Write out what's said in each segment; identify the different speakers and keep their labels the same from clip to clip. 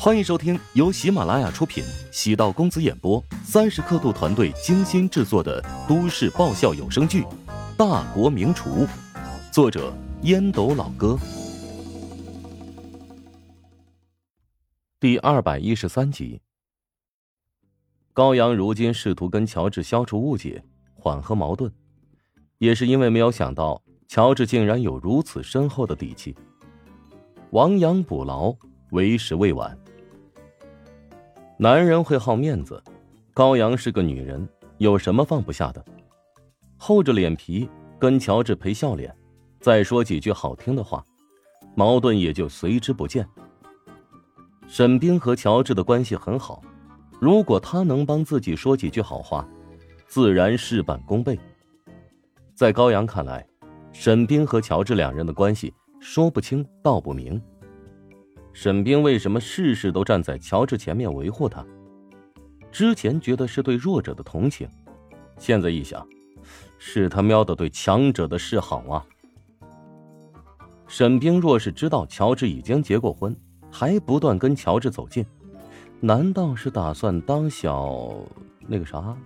Speaker 1: 欢迎收听由喜马拉雅出品、喜道公子演播、三十刻度团队精心制作的都市爆笑有声剧《大国名厨》，作者烟斗老哥，第二百一十三集。高阳如今试图跟乔治消除误解，缓和矛盾，也是因为没有想到乔治竟然有如此深厚的底气。亡羊补牢，为时未晚。男人会好面子，高阳是个女人，有什么放不下的？厚着脸皮跟乔治赔笑脸，再说几句好听的话，矛盾也就随之不见。沈冰和乔治的关系很好，如果他能帮自己说几句好话，自然事半功倍。在高阳看来，沈冰和乔治两人的关系说不清道不明。沈冰为什么事事都站在乔治前面维护他？之前觉得是对弱者的同情，现在一想，是他喵的对强者的示好啊！沈冰若是知道乔治已经结过婚，还不断跟乔治走近，难道是打算当小那个啥？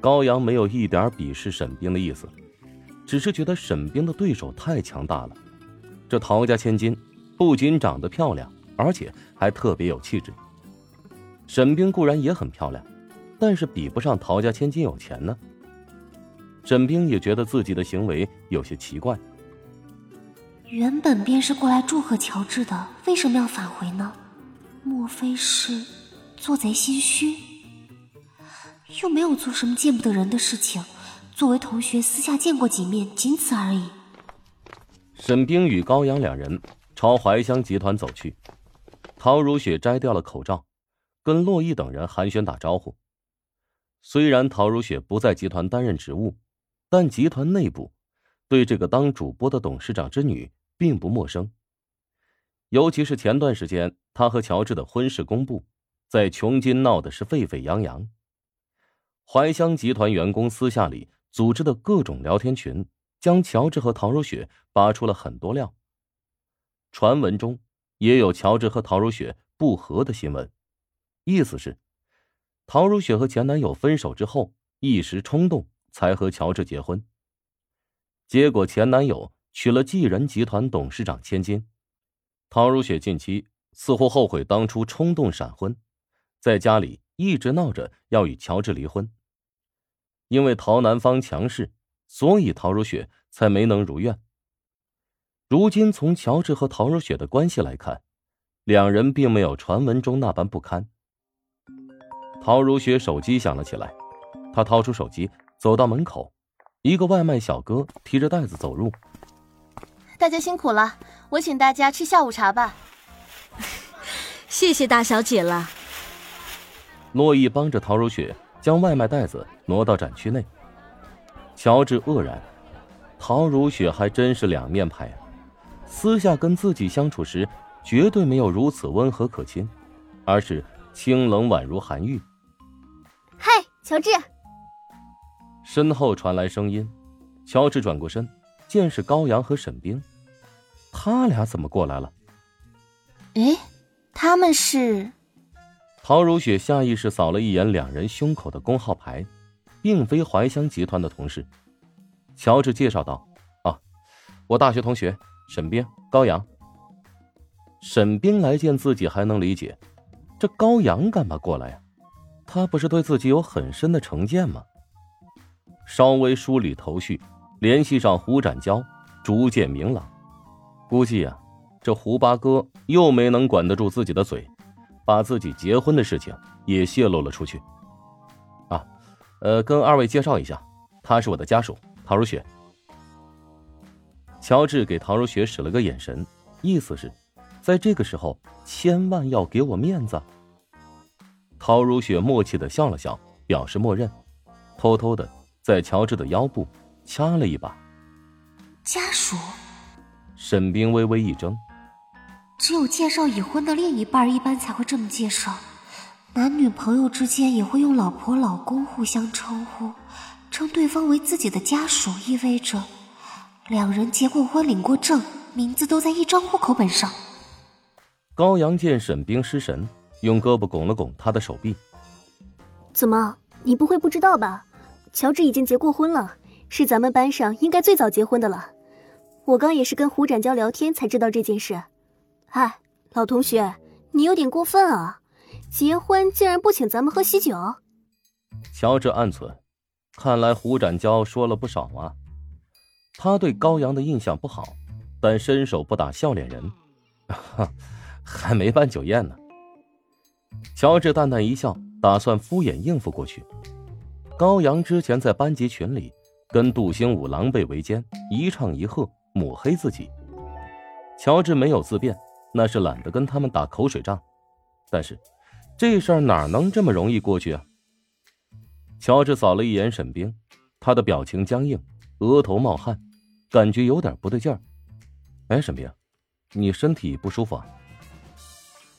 Speaker 1: 高阳没有一点鄙视沈冰的意思，只是觉得沈冰的对手太强大了，这陶家千金。不仅长得漂亮，而且还特别有气质。沈冰固然也很漂亮，但是比不上陶家千金有钱呢。沈冰也觉得自己的行为有些奇怪。
Speaker 2: 原本便是过来祝贺乔治的，为什么要返回呢？莫非是做贼心虚？又没有做什么见不得人的事情，作为同学私下见过几面，仅此而已。
Speaker 1: 沈冰与高阳两人。朝怀香集团走去，陶如雪摘掉了口罩，跟洛毅等人寒暄打招呼。虽然陶如雪不在集团担任职务，但集团内部对这个当主播的董事长之女并不陌生。尤其是前段时间，她和乔治的婚事公布，在琼金闹的是沸沸扬扬。怀香集团员工私下里组织的各种聊天群，将乔治和陶如雪扒出了很多料。传闻中也有乔治和陶如雪不和的新闻，意思是，陶如雪和前男友分手之后一时冲动才和乔治结婚。结果前男友娶了继仁集团董事长千金，陶如雪近期似乎后悔当初冲动闪婚，在家里一直闹着要与乔治离婚。因为陶南方强势，所以陶如雪才没能如愿。如今从乔治和陶如雪的关系来看，两人并没有传闻中那般不堪。陶如雪手机响了起来，她掏出手机，走到门口，一个外卖小哥提着袋子走入。
Speaker 3: 大家辛苦了，我请大家吃下午茶吧。
Speaker 4: 谢谢大小姐了。
Speaker 1: 洛伊帮着陶如雪将外卖袋子挪到展区内。乔治愕然，陶如雪还真是两面派啊。私下跟自己相处时，绝对没有如此温和可亲，而是清冷宛如寒玉。
Speaker 3: 嗨，乔治！
Speaker 1: 身后传来声音，乔治转过身，见是高阳和沈冰，他俩怎么过来了？
Speaker 3: 哎，他们是？
Speaker 1: 陶如雪下意识扫了一眼两人胸口的工号牌，并非怀香集团的同事。乔治介绍道：“啊，我大学同学。”沈冰、高阳。沈冰来见自己还能理解，这高阳干嘛过来呀？他不是对自己有很深的成见吗？稍微梳理头绪，联系上胡展娇，逐渐明朗。估计啊，这胡八哥又没能管得住自己的嘴，把自己结婚的事情也泄露了出去。啊，呃，跟二位介绍一下，他是我的家属陶如雪。乔治给陶如雪使了个眼神，意思是，在这个时候千万要给我面子。陶如雪默契的笑了笑，表示默认，偷偷的在乔治的腰部掐了一把。
Speaker 2: 家属？
Speaker 1: 沈冰微微一怔。
Speaker 2: 只有介绍已婚的另一半，一般才会这么介绍。男女朋友之间也会用老婆、老公互相称呼，称对方为自己的家属，意味着。两人结过婚，领过证，名字都在一张户口本上。
Speaker 1: 高阳见沈冰失神，用胳膊拱了拱他的手臂。
Speaker 5: 怎么，你不会不知道吧？乔治已经结过婚了，是咱们班上应该最早结婚的了。我刚也是跟胡展娇聊天才知道这件事。哎，老同学，你有点过分啊！结婚竟然不请咱们喝喜酒。
Speaker 1: 乔治暗忖，看来胡展娇说了不少啊。他对高阳的印象不好，但伸手不打笑脸人，哈还没办酒宴呢。乔治淡淡一笑，打算敷衍应付过去。高阳之前在班级群里跟杜兴武狼狈为奸，一唱一和，抹黑自己。乔治没有自辩，那是懒得跟他们打口水仗。但是，这事儿哪能这么容易过去啊？乔治扫了一眼沈冰，他的表情僵硬，额头冒汗，感觉有点不对劲儿。哎，沈冰，你身体不舒服啊？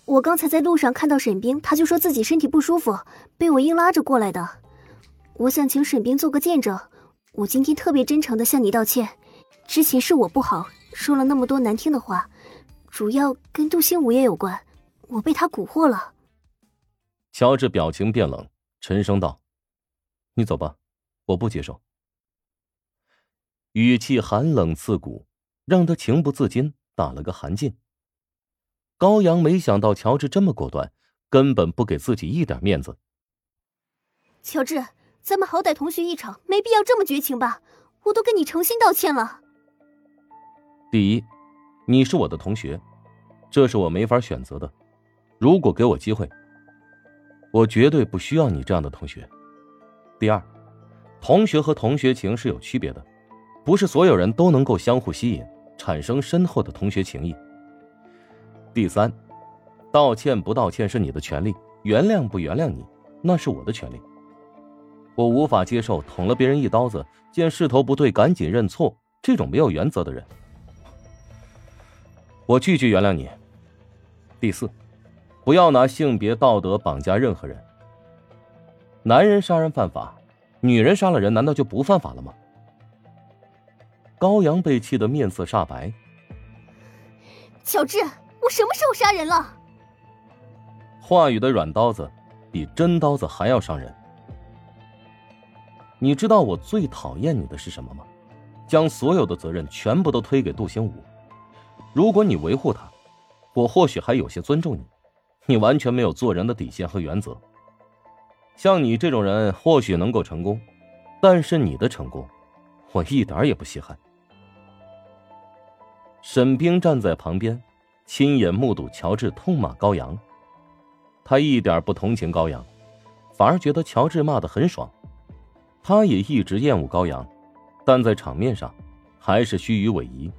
Speaker 5: 我刚才在路上看到沈冰，他就说自己身体不舒服，被我硬拉着过来的。我想请沈冰做个见证，我今天特别真诚的向你道歉。之前是我不好，说了那么多难听的话，主要跟杜兴武也有关，我被他蛊惑了。
Speaker 1: 乔治表情变冷，沉声道：“你走吧，我不接受。”语气寒冷刺骨，让他情不自禁打了个寒噤。高阳没想到乔治这么果断，根本不给自己一点面子。
Speaker 5: 乔治，咱们好歹同学一场，没必要这么绝情吧？我都跟你诚心道歉了。
Speaker 1: 第一，你是我的同学，这是我没法选择的。如果给我机会，我绝对不需要你这样的同学。第二，同学和同学情是有区别的，不是所有人都能够相互吸引，产生深厚的同学情谊。第三，道歉不道歉是你的权利，原谅不原谅你那是我的权利。我无法接受捅了别人一刀子，见势头不对赶紧认错这种没有原则的人。我拒绝原谅你。第四，不要拿性别道德绑架任何人。男人杀人犯法，女人杀了人难道就不犯法了吗？高阳被气得面色煞白。
Speaker 5: 乔治。我什么时候杀人了？
Speaker 1: 话语的软刀子比真刀子还要伤人。你知道我最讨厌你的是什么吗？将所有的责任全部都推给杜兴武。如果你维护他，我或许还有些尊重你。你完全没有做人的底线和原则。像你这种人或许能够成功，但是你的成功，我一点也不稀罕。沈冰站在旁边。亲眼目睹乔治痛骂高阳，他一点不同情高阳，反而觉得乔治骂的很爽。他也一直厌恶高阳，但在场面上还是虚与委蛇。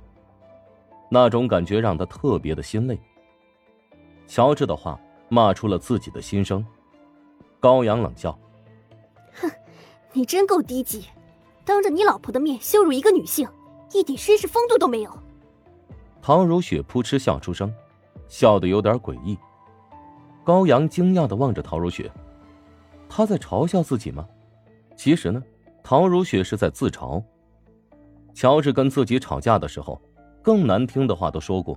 Speaker 1: 那种感觉让他特别的心累。乔治的话骂出了自己的心声。高阳冷笑：“
Speaker 5: 哼，你真够低级，当着你老婆的面羞辱一个女性，一点绅士风度都没有。”
Speaker 1: 唐如雪扑哧笑出声，笑得有点诡异。高阳惊讶的望着陶如雪，他在嘲笑自己吗？其实呢，陶如雪是在自嘲。乔治跟自己吵架的时候，更难听的话都说过。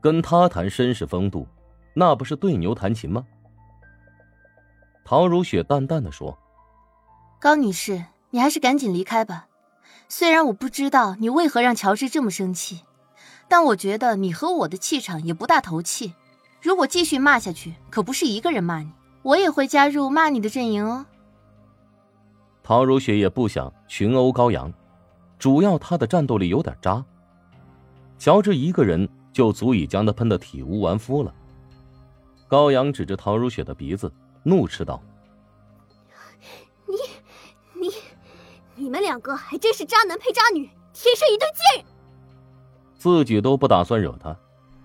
Speaker 1: 跟他谈绅士风度，那不是对牛弹琴吗？陶如雪淡淡的说：“
Speaker 3: 高女士，你还是赶紧离开吧。虽然我不知道你为何让乔治这么生气。”但我觉得你和我的气场也不大投气，如果继续骂下去，可不是一个人骂你，我也会加入骂你的阵营哦。
Speaker 1: 陶如雪也不想群殴高阳，主要他的战斗力有点渣，乔治一个人就足以将他喷得体无完肤了。高阳指着陶如雪的鼻子，怒斥道：“
Speaker 5: 你、你、你们两个还真是渣男配渣女，天生一对贱人！”
Speaker 1: 自己都不打算惹他，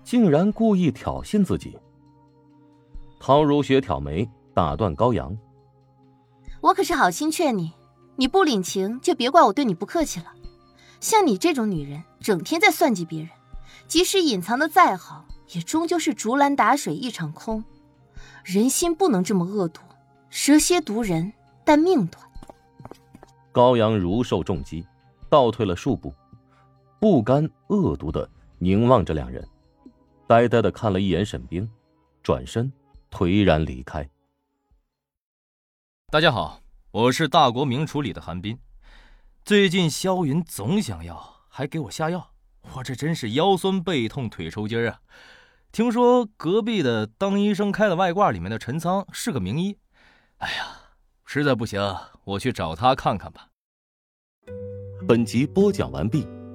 Speaker 1: 竟然故意挑衅自己。陶如雪挑眉，打断高阳：“
Speaker 3: 我可是好心劝你，你不领情就别怪我对你不客气了。像你这种女人，整天在算计别人，即使隐藏的再好，也终究是竹篮打水一场空。人心不能这么恶毒，蛇蝎毒人，但命短。”
Speaker 1: 高阳如受重击，倒退了数步。不甘恶毒的凝望着两人，呆呆的看了一眼沈冰，转身颓然离开。
Speaker 6: 大家好，我是大国名厨里的韩冰。最近萧云总想要，还给我下药，我这真是腰酸背痛腿抽筋啊！听说隔壁的当医生开的外挂里面的陈仓是个名医，哎呀，实在不行，我去找他看看吧。
Speaker 1: 本集播讲完毕，